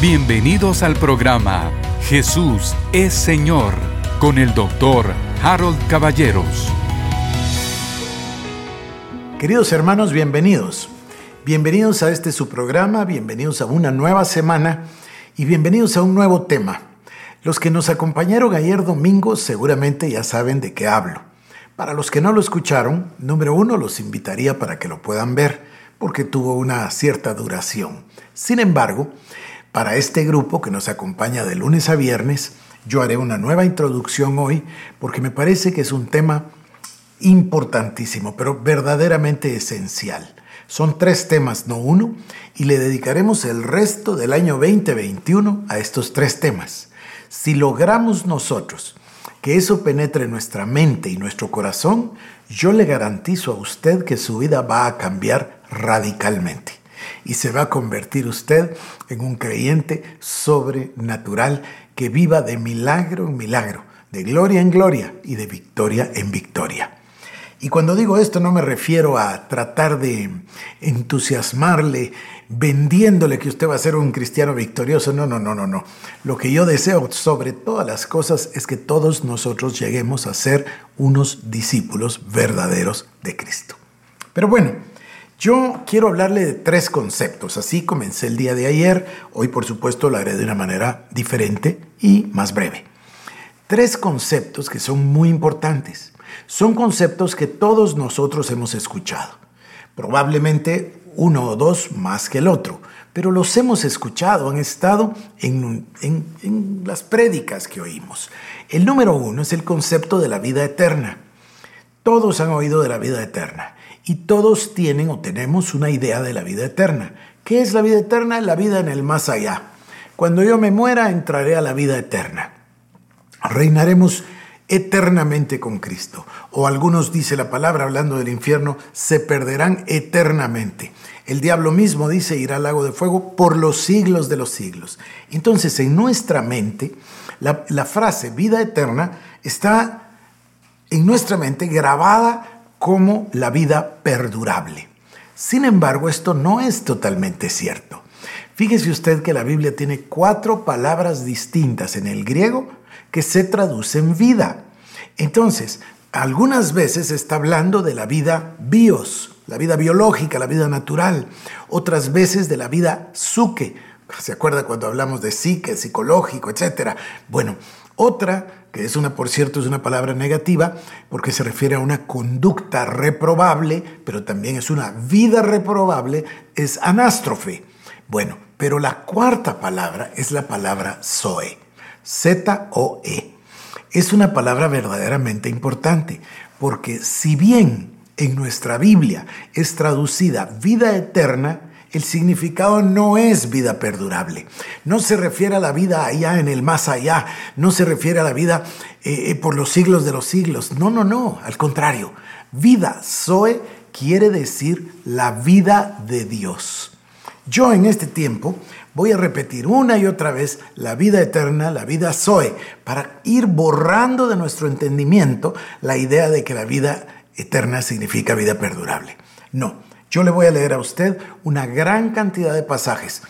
Bienvenidos al programa Jesús es Señor con el doctor Harold Caballeros. Queridos hermanos, bienvenidos. Bienvenidos a este su programa, bienvenidos a una nueva semana y bienvenidos a un nuevo tema. Los que nos acompañaron ayer domingo seguramente ya saben de qué hablo. Para los que no lo escucharon, número uno, los invitaría para que lo puedan ver, porque tuvo una cierta duración. Sin embargo, para este grupo que nos acompaña de lunes a viernes, yo haré una nueva introducción hoy porque me parece que es un tema importantísimo, pero verdaderamente esencial. Son tres temas, no uno, y le dedicaremos el resto del año 2021 a estos tres temas. Si logramos nosotros que eso penetre en nuestra mente y nuestro corazón, yo le garantizo a usted que su vida va a cambiar radicalmente y se va a convertir usted en un creyente sobrenatural que viva de milagro en milagro, de gloria en gloria y de victoria en victoria. Y cuando digo esto no me refiero a tratar de entusiasmarle vendiéndole que usted va a ser un cristiano victorioso. No, no, no, no, no. Lo que yo deseo sobre todas las cosas es que todos nosotros lleguemos a ser unos discípulos verdaderos de Cristo. Pero bueno, yo quiero hablarle de tres conceptos. Así comencé el día de ayer. Hoy, por supuesto, lo haré de una manera diferente y más breve. Tres conceptos que son muy importantes. Son conceptos que todos nosotros hemos escuchado. Probablemente uno o dos más que el otro, pero los hemos escuchado, han estado en, en las prédicas que oímos. El número uno es el concepto de la vida eterna. Todos han oído de la vida eterna y todos tienen o tenemos una idea de la vida eterna. ¿Qué es la vida eterna? La vida en el más allá. Cuando yo me muera, entraré a la vida eterna. Reinaremos eternamente con Cristo. O algunos, dice la palabra, hablando del infierno, se perderán eternamente. El diablo mismo dice irá al lago de fuego por los siglos de los siglos. Entonces, en nuestra mente, la, la frase vida eterna está en nuestra mente grabada como la vida perdurable. Sin embargo, esto no es totalmente cierto. Fíjese usted que la Biblia tiene cuatro palabras distintas en el griego que se traducen vida. Entonces, algunas veces está hablando de la vida bios, la vida biológica, la vida natural. Otras veces de la vida suke. ¿Se acuerda cuando hablamos de psique, psicológico, etcétera? Bueno, otra que es una, por cierto, es una palabra negativa porque se refiere a una conducta reprobable, pero también es una vida reprobable, es anástrofe. Bueno, pero la cuarta palabra es la palabra Zoe, Z-O-E. Es una palabra verdaderamente importante porque si bien en nuestra Biblia es traducida vida eterna, el significado no es vida perdurable. No se refiere a la vida allá en el más allá. No se refiere a la vida eh, eh, por los siglos de los siglos. No, no, no. Al contrario. Vida, Zoe, quiere decir la vida de Dios. Yo en este tiempo voy a repetir una y otra vez la vida eterna, la vida Zoe, para ir borrando de nuestro entendimiento la idea de que la vida eterna significa vida perdurable. No. Yo le voy a leer a usted una gran cantidad de pasajes,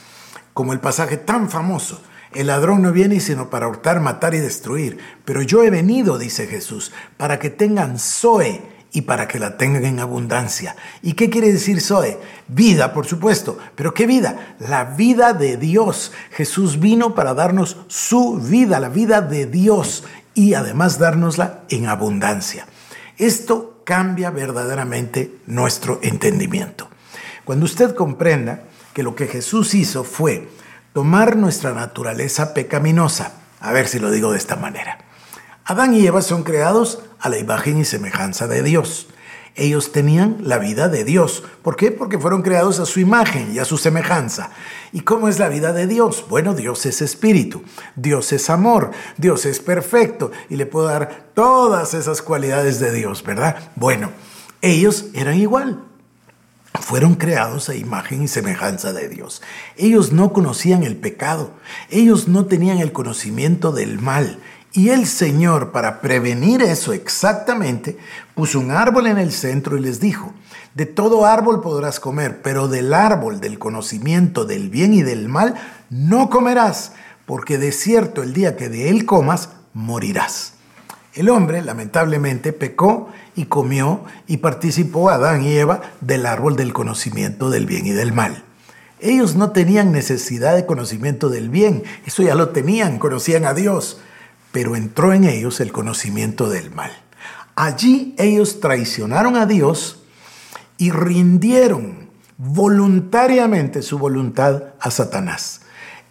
como el pasaje tan famoso. El ladrón no viene sino para hurtar, matar y destruir, pero yo he venido, dice Jesús, para que tengan Zoe y para que la tengan en abundancia. ¿Y qué quiere decir Zoe? Vida, por supuesto, pero ¿qué vida? La vida de Dios. Jesús vino para darnos su vida, la vida de Dios, y además dárnosla en abundancia. Esto cambia verdaderamente nuestro entendimiento. Cuando usted comprenda que lo que Jesús hizo fue tomar nuestra naturaleza pecaminosa, a ver si lo digo de esta manera. Adán y Eva son creados a la imagen y semejanza de Dios. Ellos tenían la vida de Dios. ¿Por qué? Porque fueron creados a su imagen y a su semejanza. ¿Y cómo es la vida de Dios? Bueno, Dios es espíritu, Dios es amor, Dios es perfecto y le puedo dar todas esas cualidades de Dios, ¿verdad? Bueno, ellos eran igual. Fueron creados a imagen y semejanza de Dios. Ellos no conocían el pecado, ellos no tenían el conocimiento del mal Y el Señor, para prevenir eso exactamente, puso un árbol en el centro y les dijo, de todo árbol podrás comer, pero del árbol del conocimiento del bien y del mal no comerás, porque de cierto el día que de él comas, morirás. El hombre, lamentablemente, pecó y comió y participó Adán y Eva del árbol del conocimiento del bien y del mal. Ellos no tenían necesidad de conocimiento del bien, eso ya lo tenían, conocían a Dios pero entró en ellos el conocimiento del mal. Allí ellos traicionaron a Dios y rindieron voluntariamente su voluntad a Satanás.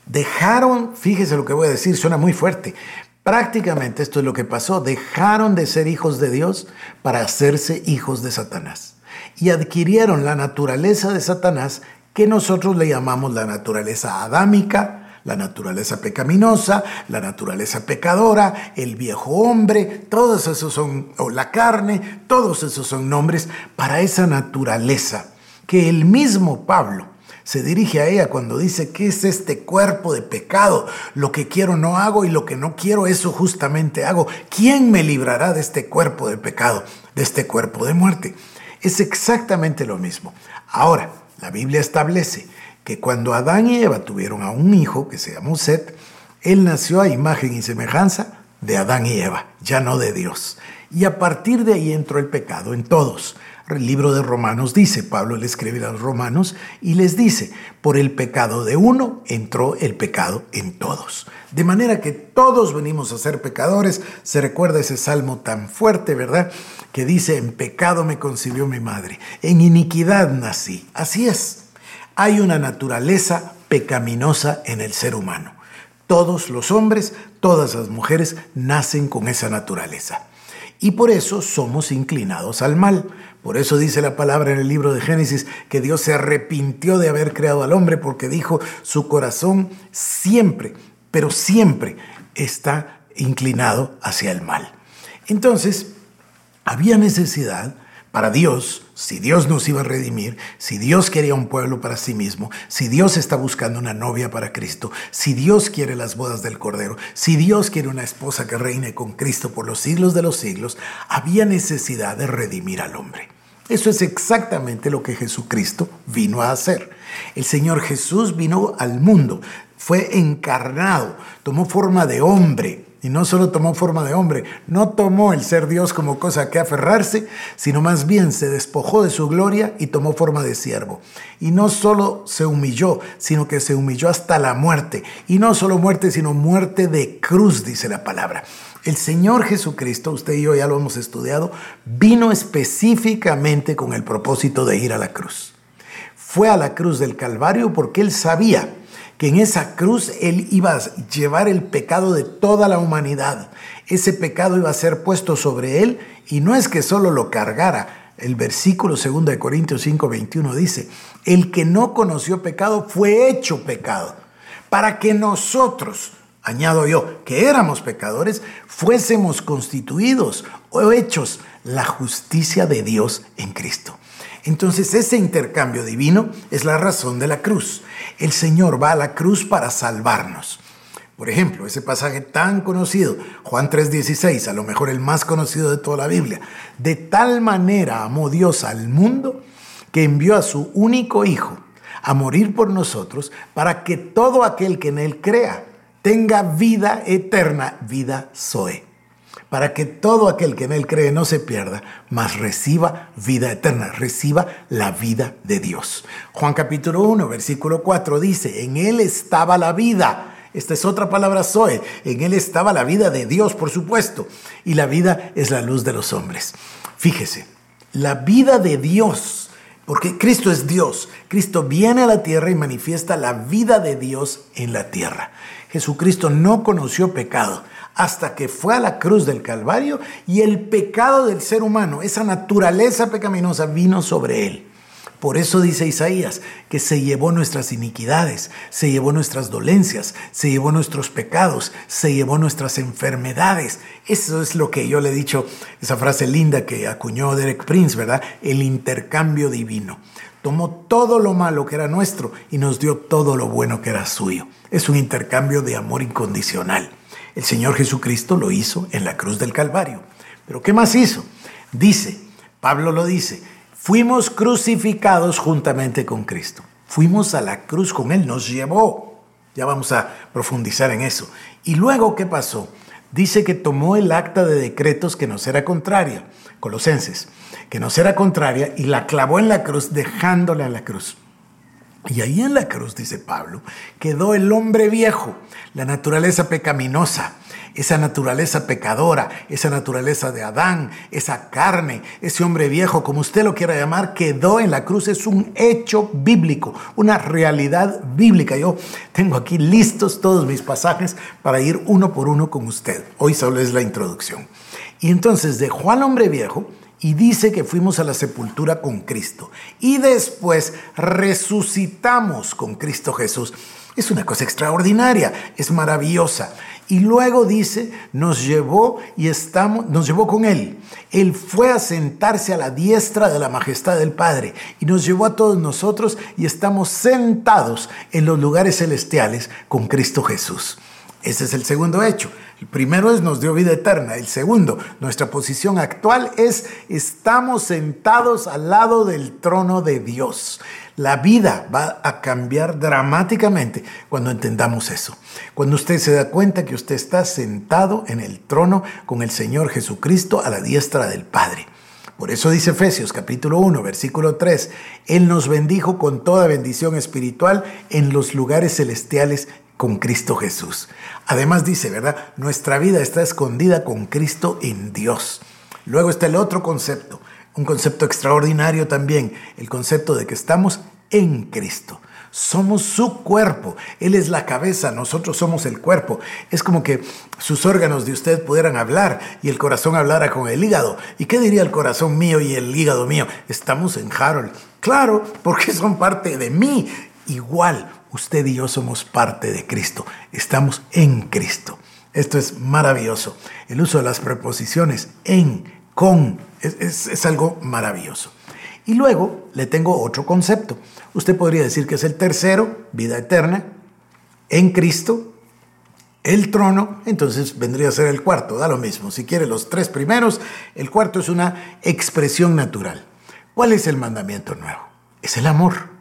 Dejaron, fíjese lo que voy a decir, suena muy fuerte, prácticamente esto es lo que pasó, dejaron de ser hijos de Dios para hacerse hijos de Satanás. Y adquirieron la naturaleza de Satanás que nosotros le llamamos la naturaleza adámica, la naturaleza pecaminosa, la naturaleza pecadora, el viejo hombre, todos esos son, o la carne, todos esos son nombres para esa naturaleza que el mismo Pablo se dirige a ella cuando dice que es este cuerpo de pecado, lo que quiero no hago y lo que no quiero eso justamente hago. ¿Quién me librará de este cuerpo de pecado, de este cuerpo de muerte? Es exactamente lo mismo. Ahora, la Biblia establece que cuando Adán y Eva tuvieron a un hijo que se llamó Set, él nació a imagen y semejanza de Adán y Eva, ya no de Dios. Y a partir de ahí entró el pecado en todos. El libro de Romanos dice, Pablo le escribe a los romanos y les dice, por el pecado de uno entró el pecado en todos. De manera que todos venimos a ser pecadores. Se recuerda ese salmo tan fuerte, ¿verdad? Que dice, en pecado me concibió mi madre, en iniquidad nací. Así es hay una naturaleza pecaminosa en el ser humano. Todos los hombres, todas las mujeres nacen con esa naturaleza. Y por eso somos inclinados al mal. Por eso dice la palabra en el libro de Génesis que Dios se arrepintió de haber creado al hombre porque dijo su corazón siempre, pero siempre está inclinado hacia el mal. Entonces, había necesidad para Dios, si Dios nos iba a redimir, si Dios quería un pueblo para sí mismo, si Dios está buscando una novia para Cristo, si Dios quiere las bodas del Cordero, si Dios quiere una esposa que reine con Cristo por los siglos de los siglos, había necesidad de redimir al hombre. Eso es exactamente lo que Jesucristo vino a hacer. El Señor Jesús vino al mundo, fue encarnado, tomó forma de hombre, y no solo tomó forma de hombre, no tomó el ser Dios como cosa que aferrarse, sino más bien se despojó de su gloria y tomó forma de siervo. Y no solo se humilló, sino que se humilló hasta la muerte. Y no solo muerte, sino muerte de cruz, dice la palabra. El Señor Jesucristo, usted y yo ya lo hemos estudiado, vino específicamente con el propósito de ir a la cruz. Fue a la cruz del Calvario porque él sabía que en esa cruz Él iba a llevar el pecado de toda la humanidad. Ese pecado iba a ser puesto sobre Él y no es que solo lo cargara. El versículo 2 de Corintios 5, 21 dice, el que no conoció pecado fue hecho pecado, para que nosotros, añado yo, que éramos pecadores, fuésemos constituidos o hechos la justicia de Dios en Cristo. Entonces ese intercambio divino es la razón de la cruz. El Señor va a la cruz para salvarnos. Por ejemplo, ese pasaje tan conocido, Juan 3:16, a lo mejor el más conocido de toda la Biblia. De tal manera amó Dios al mundo que envió a su único Hijo a morir por nosotros para que todo aquel que en Él crea tenga vida eterna, vida Zoe para que todo aquel que en él cree no se pierda, mas reciba vida eterna, reciba la vida de Dios. Juan capítulo 1, versículo 4 dice, en él estaba la vida. Esta es otra palabra Zoe. En él estaba la vida de Dios, por supuesto. Y la vida es la luz de los hombres. Fíjese, la vida de Dios, porque Cristo es Dios. Cristo viene a la tierra y manifiesta la vida de Dios en la tierra. Jesucristo no conoció pecado hasta que fue a la cruz del Calvario y el pecado del ser humano, esa naturaleza pecaminosa, vino sobre él. Por eso dice Isaías que se llevó nuestras iniquidades, se llevó nuestras dolencias, se llevó nuestros pecados, se llevó nuestras enfermedades. Eso es lo que yo le he dicho, esa frase linda que acuñó Derek Prince, ¿verdad? El intercambio divino. Tomó todo lo malo que era nuestro y nos dio todo lo bueno que era suyo. Es un intercambio de amor incondicional. El Señor Jesucristo lo hizo en la cruz del Calvario. Pero ¿qué más hizo? Dice, Pablo lo dice, fuimos crucificados juntamente con Cristo. Fuimos a la cruz con Él, nos llevó. Ya vamos a profundizar en eso. Y luego, ¿qué pasó? Dice que tomó el acta de decretos que nos era contraria, Colosenses, que nos era contraria y la clavó en la cruz, dejándola en la cruz. Y ahí en la cruz, dice Pablo, quedó el hombre viejo, la naturaleza pecaminosa, esa naturaleza pecadora, esa naturaleza de Adán, esa carne, ese hombre viejo, como usted lo quiera llamar, quedó en la cruz. Es un hecho bíblico, una realidad bíblica. Yo tengo aquí listos todos mis pasajes para ir uno por uno con usted. Hoy solo es la introducción. Y entonces dejó al hombre viejo y dice que fuimos a la sepultura con Cristo. Y después resucitamos con Cristo Jesús. Es una cosa extraordinaria, es maravillosa. Y luego dice, nos llevó y estamos, nos llevó con él. Él fue a sentarse a la diestra de la majestad del Padre y nos llevó a todos nosotros y estamos sentados en los lugares celestiales con Cristo Jesús. Ese es el segundo hecho. El primero es nos dio vida eterna. El segundo, nuestra posición actual es estamos sentados al lado del trono de Dios. La vida va a cambiar dramáticamente cuando entendamos eso. Cuando usted se da cuenta que usted está sentado en el trono con el Señor Jesucristo a la diestra del Padre. Por eso dice Efesios capítulo 1, versículo 3, Él nos bendijo con toda bendición espiritual en los lugares celestiales con Cristo Jesús. Además dice, ¿verdad? Nuestra vida está escondida con Cristo en Dios. Luego está el otro concepto, un concepto extraordinario también, el concepto de que estamos en Cristo. Somos su cuerpo. Él es la cabeza, nosotros somos el cuerpo. Es como que sus órganos de usted pudieran hablar y el corazón hablara con el hígado. ¿Y qué diría el corazón mío y el hígado mío? Estamos en Harold. Claro, porque son parte de mí. Igual, usted y yo somos parte de Cristo, estamos en Cristo. Esto es maravilloso. El uso de las preposiciones en, con, es, algo maravilloso. Y luego le tengo otro concepto. Usted podría decir que es el tercero, vida eterna, en Cristo, el trono, entonces vendría a ser el cuarto, da lo mismo. Si quiere los tres primeros, el cuarto es una expresión natural. ¿Cuál es el mandamiento nuevo? Es el amor.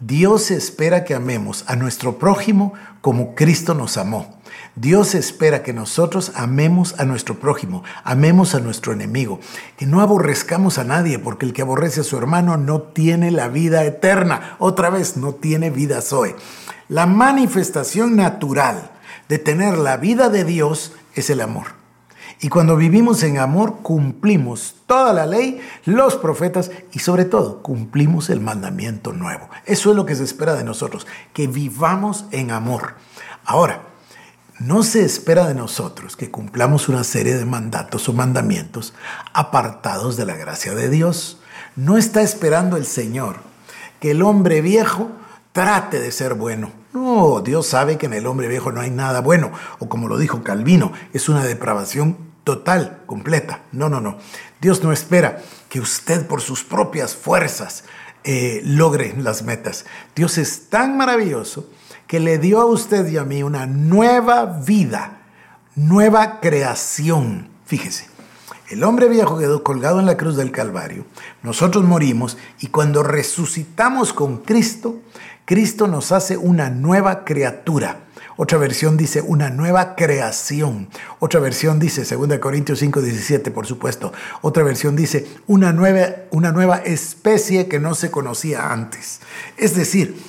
Dios espera que amemos a nuestro prójimo como Cristo nos amó. Dios espera que nosotros amemos a nuestro prójimo, amemos a nuestro enemigo, que no aborrezcamos a nadie, porque el que aborrece a su hermano no tiene la vida eterna. Otra vez, no tiene vida Zoe. La manifestación natural de tener la vida de Dios es el amor. Y cuando vivimos en amor, cumplimos toda la ley, los profetas y sobre todo cumplimos el mandamiento nuevo. Eso es lo que se espera de nosotros, que vivamos en amor. Ahora, no se espera de nosotros que cumplamos una serie de mandatos o mandamientos apartados de la gracia de Dios. No está esperando el Señor que el hombre viejo trate de ser bueno. No, Dios sabe que en el hombre viejo no hay nada bueno, o como lo dijo Calvino, es una depravación total, completa. No, no, no. Dios no espera que usted por sus propias fuerzas eh, logre las metas. Dios es tan maravilloso que le dio a usted y a mí una nueva vida, nueva creación. Fíjese, el hombre viejo quedó colgado en la cruz del Calvario, nosotros morimos y cuando resucitamos con Cristo, Cristo nos hace una nueva criatura. Otra versión dice una nueva creación. Otra versión dice, 2 Corintios 5, 17, por supuesto. Otra versión dice una nueva, una nueva especie que no se conocía antes. Es decir,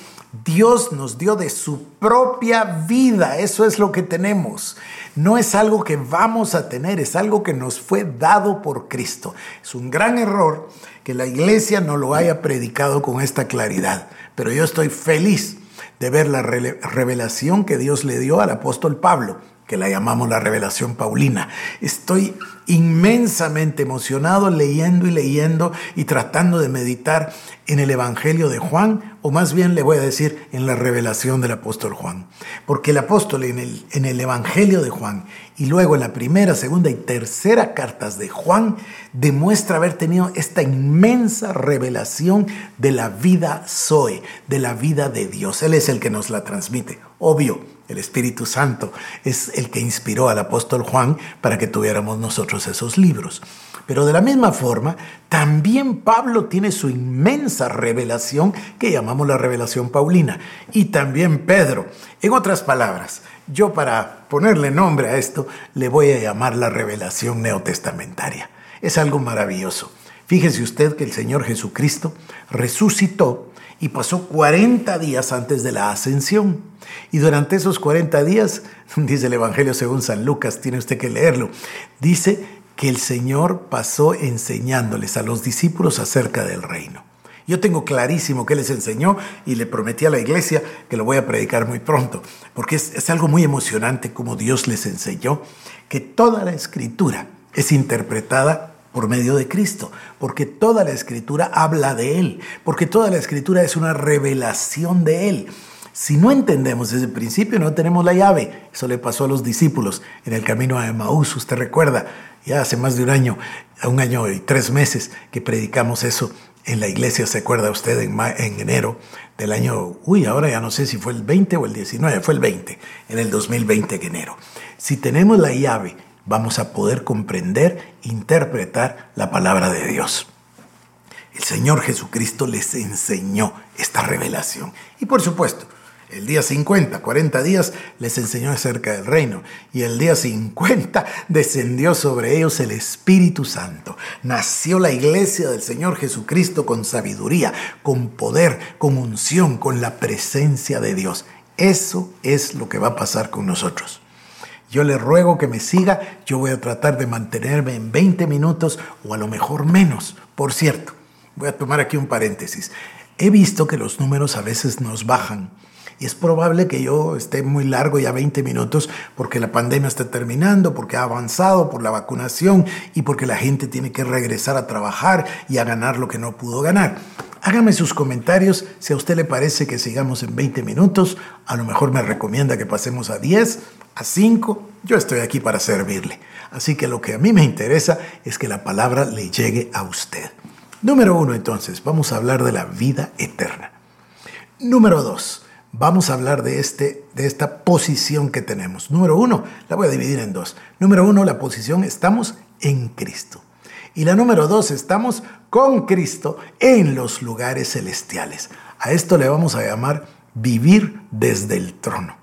Dios nos dio de su propia vida. Eso es lo que tenemos. No es algo que vamos a tener, es algo que nos fue dado por Cristo. Es un gran error que la iglesia no lo haya predicado con esta claridad. Pero yo estoy feliz de ver la revelación que Dios le dio al apóstol Pablo, que la llamamos la revelación paulina. Estoy inmensamente emocionado leyendo y leyendo y tratando de meditar en el Evangelio de Juan, o más bien le voy a decir en la revelación del apóstol Juan. Porque el apóstol en el, en el Evangelio de Juan y luego en la primera, segunda y tercera cartas de Juan demuestra haber tenido esta inmensa revelación de la vida Zoe, de la vida de Dios. Él es el que nos la transmite. Obvio, el Espíritu Santo es el que inspiró al apóstol Juan para que tuviéramos nosotros esos libros. Pero de la misma forma, también Pablo tiene su inmensa revelación que llamamos la revelación paulina. Y también Pedro. En otras palabras, yo para ponerle nombre a esto le voy a llamar la revelación neotestamentaria. Es algo maravilloso. Fíjese usted que el Señor Jesucristo resucitó y pasó 40 días antes de la ascensión. Y durante esos 40 días, dice el Evangelio según San Lucas, tiene usted que leerlo, dice que el Señor pasó enseñándoles a los discípulos acerca del reino. Yo tengo clarísimo que les enseñó y le prometí a la iglesia que lo voy a predicar muy pronto, porque es, es algo muy emocionante como Dios les enseñó que toda la escritura es interpretada por medio de Cristo, porque toda la escritura habla de Él, porque toda la escritura es una revelación de Él. Si no entendemos ese principio, no tenemos la llave. Eso le pasó a los discípulos en el camino a Emaús. Usted recuerda, ya hace más de un año, un año y tres meses que predicamos eso en la iglesia, ¿se acuerda usted? En, en enero del año, uy, ahora ya no sé si fue el 20 o el 19, fue el 20, en el 2020 en enero. Si tenemos la llave, vamos a poder comprender, interpretar la palabra de Dios. El Señor Jesucristo les enseñó esta revelación. Y por supuesto, el día 50, 40 días, les enseñó acerca del reino. Y el día 50 descendió sobre ellos el Espíritu Santo. Nació la iglesia del Señor Jesucristo con sabiduría, con poder, con unción, con la presencia de Dios. Eso es lo que va a pasar con nosotros. Yo le ruego que me siga, yo voy a tratar de mantenerme en 20 minutos o a lo mejor menos. Por cierto, voy a tomar aquí un paréntesis. He visto que los números a veces nos bajan y es probable que yo esté muy largo, ya 20 minutos, porque la pandemia está terminando, porque ha avanzado, por la vacunación y porque la gente tiene que regresar a trabajar y a ganar lo que no pudo ganar. Hágame sus comentarios si a usted le parece que sigamos en 20 minutos. A lo mejor me recomienda que pasemos a 10, a 5. Yo estoy aquí para servirle. Así que lo que a mí me interesa es que la palabra le llegue a usted. Número uno, entonces, vamos a hablar de la vida eterna. Número dos, vamos a hablar de, este, de esta posición que tenemos. Número uno, la voy a dividir en dos. Número uno, la posición, estamos en Cristo. Y la número dos, estamos con Cristo en los lugares celestiales. A esto le vamos a llamar vivir desde el trono.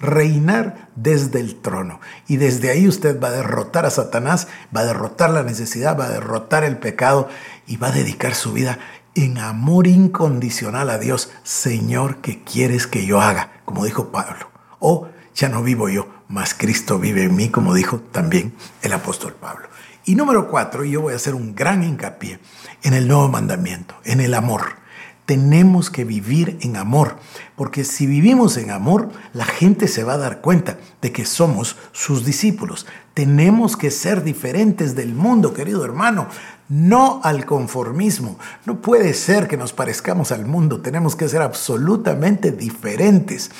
Reinar desde el trono. Y desde ahí usted va a derrotar a Satanás, va a derrotar la necesidad, va a derrotar el pecado y va a dedicar su vida en amor incondicional a Dios, Señor, ¿qué quieres que yo haga? Como dijo Pablo. O ya no vivo yo, mas Cristo vive en mí, como dijo también el apóstol Pablo. Y número cuatro, yo voy a hacer un gran hincapié en el nuevo mandamiento, en el amor. Tenemos que vivir en amor, porque si vivimos en amor, la gente se va a dar cuenta de que somos sus discípulos. Tenemos que ser diferentes del mundo, querido hermano no al conformismo. No puede ser que nos parezcamos al mundo, tenemos que ser absolutamente diferentes.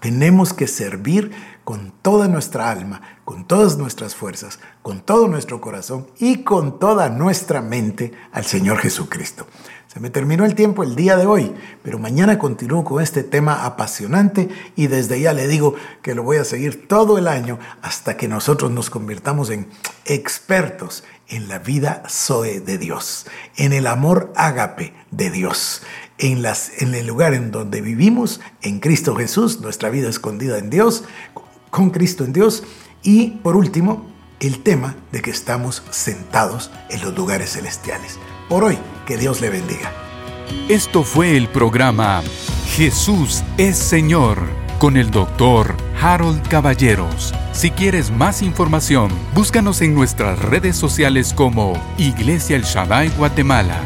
Tenemos que servir con toda nuestra alma, con todas nuestras fuerzas, con todo nuestro corazón y con toda nuestra mente al Señor Jesucristo. Se me terminó el tiempo el día de hoy, pero mañana continúo con este tema apasionante y desde ya le digo que lo voy a seguir todo el año hasta que nosotros nos convirtamos en expertos en la vida Zoe de Dios, en el amor ágape de Dios, en, en el lugar en donde vivimos, en Cristo Jesús, nuestra vida escondida en Dios, con Cristo en Dios y por último, el tema de que estamos sentados en los lugares celestiales. Por hoy, que Dios le bendiga. Esto fue el programa Jesús es Señor con el doctor Harold Caballeros. Si quieres más información, búscanos en nuestras redes sociales como Iglesia El Shaddai Guatemala